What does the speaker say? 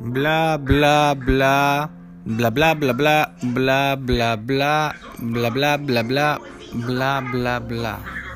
Bla bla bla. Bla bla bla bla bla bla bla bla bla bla bla bla bla bla